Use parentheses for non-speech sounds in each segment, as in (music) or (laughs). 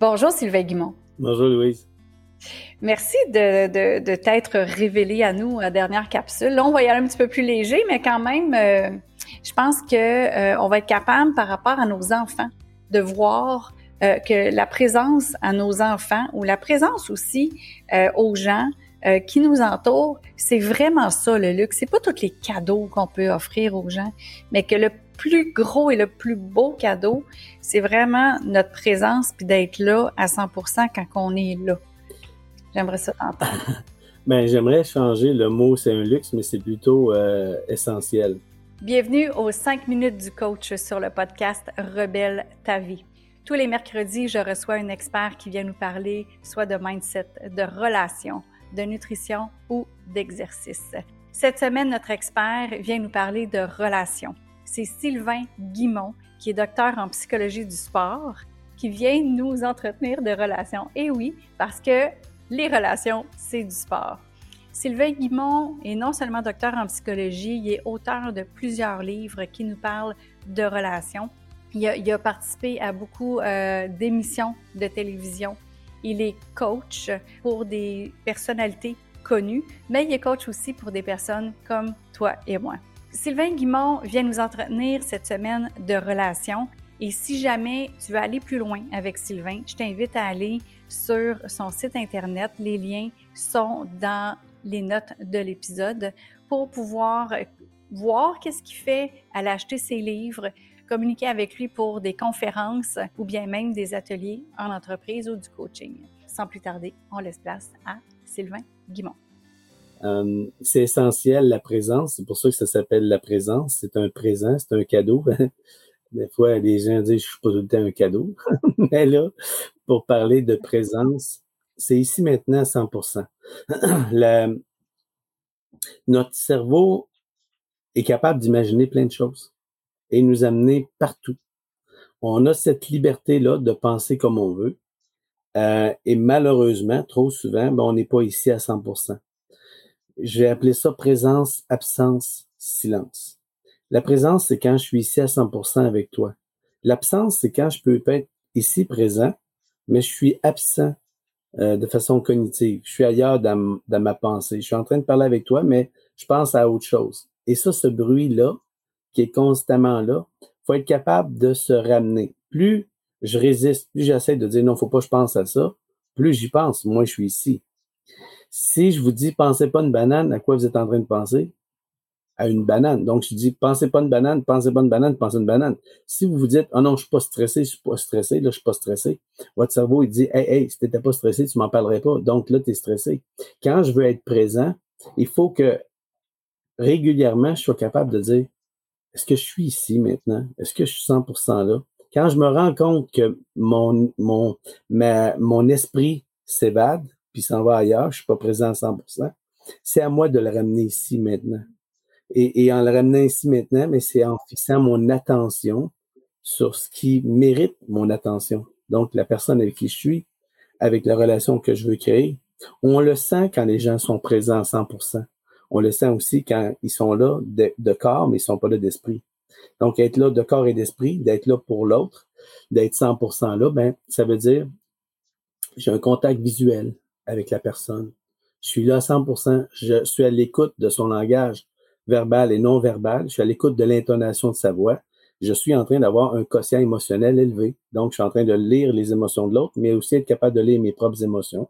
Bonjour Sylvain Guimont. Bonjour Louise. Merci de, de, t'être révélé à nous à dernière capsule. Là, on va y aller un petit peu plus léger, mais quand même, euh, je pense que euh, on va être capable, par rapport à nos enfants, de voir euh, que la présence à nos enfants ou la présence aussi aux gens qui nous entourent, c'est vraiment ça le luxe. C'est pas tous les cadeaux qu'on peut offrir aux gens, mais que le plus gros et le plus beau cadeau, c'est vraiment notre présence puis d'être là à 100% quand on est là. J'aimerais ça t'entendre. (laughs) ben, j'aimerais changer le mot, c'est un luxe, mais c'est plutôt euh, essentiel. Bienvenue aux 5 minutes du coach sur le podcast Rebelle ta vie. Tous les mercredis, je reçois un expert qui vient nous parler soit de mindset, de relations, de nutrition ou d'exercice. Cette semaine, notre expert vient nous parler de relations. C'est Sylvain Guimont, qui est docteur en psychologie du sport, qui vient nous entretenir de relations. Et oui, parce que les relations, c'est du sport. Sylvain Guimont est non seulement docteur en psychologie, il est auteur de plusieurs livres qui nous parlent de relations. Il a, participé à beaucoup euh, d'émissions de télévision. Il est coach pour des personnalités connues, mais il est coach aussi pour des personnes comme toi et moi. Sylvain Guimont vient nous entretenir cette semaine de relations. Et si jamais tu veux aller plus loin avec Sylvain, je t'invite à aller sur son site Internet. Les liens sont dans les notes de l'épisode pour pouvoir voir qu'est-ce qu'il fait, aller acheter ses livres, communiquer avec lui pour des conférences ou bien même des ateliers en entreprise ou du coaching. Sans plus tarder, on laisse place à Sylvain Guimont. Euh, c'est essentiel la présence, c'est pour ça que ça s'appelle la présence. C'est un présent, c'est un cadeau. (laughs) Des fois, les gens disent je suis pas tout le temps un cadeau. (laughs) Mais là, pour parler de présence, c'est ici maintenant à 100%. (clears throat) notre cerveau est capable d'imaginer plein de choses et nous amener partout. On a cette liberté-là de penser comme on veut. Euh, et malheureusement, trop souvent, ben, on n'est pas ici à 100%. Je vais appeler ça présence, absence, silence. La présence, c'est quand je suis ici à 100% avec toi. L'absence, c'est quand je peux être ici présent, mais je suis absent euh, de façon cognitive. Je suis ailleurs dans, ma pensée. Je suis en train de parler avec toi, mais je pense à autre chose. Et ça, ce bruit-là, qui est constamment là, faut être capable de se ramener. Plus je résiste, plus j'essaie de dire non, faut pas que je pense à ça, plus j'y pense. Moi, je suis ici. Si je vous dis pensez pas une banane, à quoi vous êtes en train de penser? à une banane. Donc, je dis, pensez pas une banane, pensez pas une banane, pensez une banane. Si vous vous dites, oh non, je suis pas stressé, je suis pas stressé, là, je suis pas stressé, votre cerveau, il dit, hey, hey, si t'étais pas stressé, tu m'en parlerais pas. Donc, là, tu es stressé. Quand je veux être présent, il faut que régulièrement, je sois capable de dire, est-ce que je suis ici maintenant? Est-ce que je suis 100% là? Quand je me rends compte que mon, mon, ma, mon esprit s'évade, puis s'en va ailleurs, je suis pas présent à 100%, c'est à moi de le ramener ici maintenant et, en le ramenant ici maintenant, mais c'est en fixant mon attention sur ce qui mérite mon attention. Donc, la personne avec qui je suis, avec la relation que je veux créer. On le sent quand les gens sont présents à 100%. On le sent aussi quand ils sont là de, corps, mais ils sont pas là d'esprit. Donc, être là de corps et d'esprit, d'être là pour l'autre, d'être 100% là, ben, ça veut dire j'ai un contact visuel avec la personne. Je suis là à 100%. Je suis à l'écoute de son langage verbal et non verbal. Je suis à l'écoute de l'intonation de sa voix. Je suis en train d'avoir un quotient émotionnel élevé. Donc, je suis en train de lire les émotions de l'autre, mais aussi être capable de lire mes propres émotions.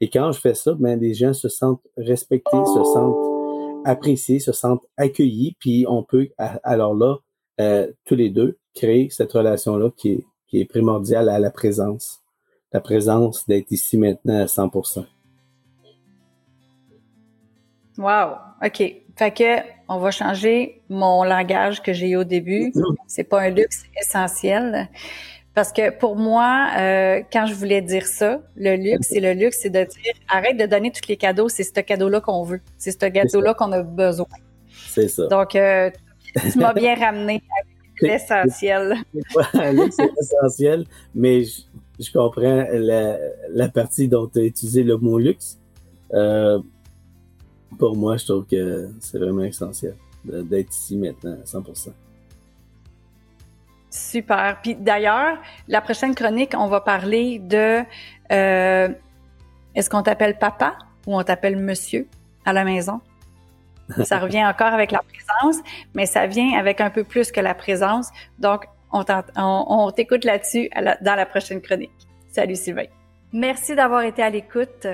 Et quand je fais ça, ben, les gens se sentent respectés, se sentent appréciés, se sentent accueillis, puis on peut, alors là, euh, tous les deux, créer cette relation-là qui est, qui est primordiale à la présence. La présence d'être ici maintenant à 100%. Wow, OK. Fait que on va changer mon langage que j'ai au début. C'est pas un luxe essentiel. Parce que pour moi, euh, quand je voulais dire ça, le luxe, c'est le luxe, c'est de dire arrête de donner tous les cadeaux, c'est ce cadeau-là qu'on veut. C'est ce cadeau-là qu'on a besoin. C'est ça. Donc, euh, tu m'as bien ramené à (laughs) l'essentiel. c'est essentiel, mais je, comprends la, la, partie dont tu as utilisé le mot luxe. Euh, pour moi, je trouve que c'est vraiment essentiel d'être ici maintenant à 100%. Super. Puis d'ailleurs, la prochaine chronique, on va parler de euh, est-ce qu'on t'appelle papa ou on t'appelle monsieur à la maison? Ça (laughs) revient encore avec la présence, mais ça vient avec un peu plus que la présence. Donc, on, on t'écoute là-dessus dans la prochaine chronique. Salut Sylvain. Merci d'avoir été à l'écoute.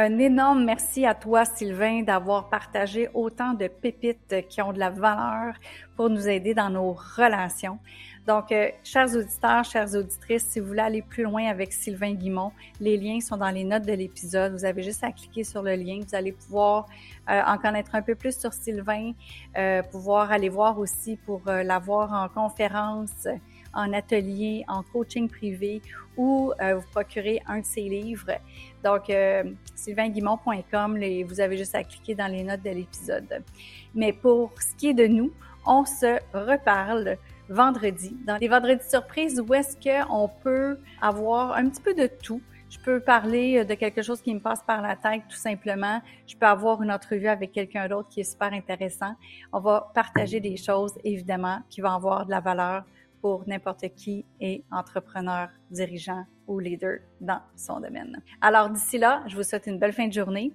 Un énorme merci à toi, Sylvain, d'avoir partagé autant de pépites qui ont de la valeur pour nous aider dans nos relations. Donc, euh, chers auditeurs, chères auditrices, si vous voulez aller plus loin avec Sylvain Guimont, les liens sont dans les notes de l'épisode. Vous avez juste à cliquer sur le lien. Vous allez pouvoir euh, en connaître un peu plus sur Sylvain, euh, pouvoir aller voir aussi pour l'avoir en conférence, en atelier, en coaching privé ou vous procurer un de ses livres. Donc, sylvainguimont.com, vous avez juste à cliquer dans les notes de l'épisode. Mais pour ce qui est de nous, on se reparle vendredi, dans les vendredis surprises où est-ce qu'on peut avoir un petit peu de tout. Je peux parler de quelque chose qui me passe par la tête tout simplement. Je peux avoir une entrevue avec quelqu'un d'autre qui est super intéressant. On va partager des choses, évidemment, qui vont avoir de la valeur pour n'importe qui est entrepreneur, dirigeant ou leader dans son domaine. Alors d'ici là, je vous souhaite une belle fin de journée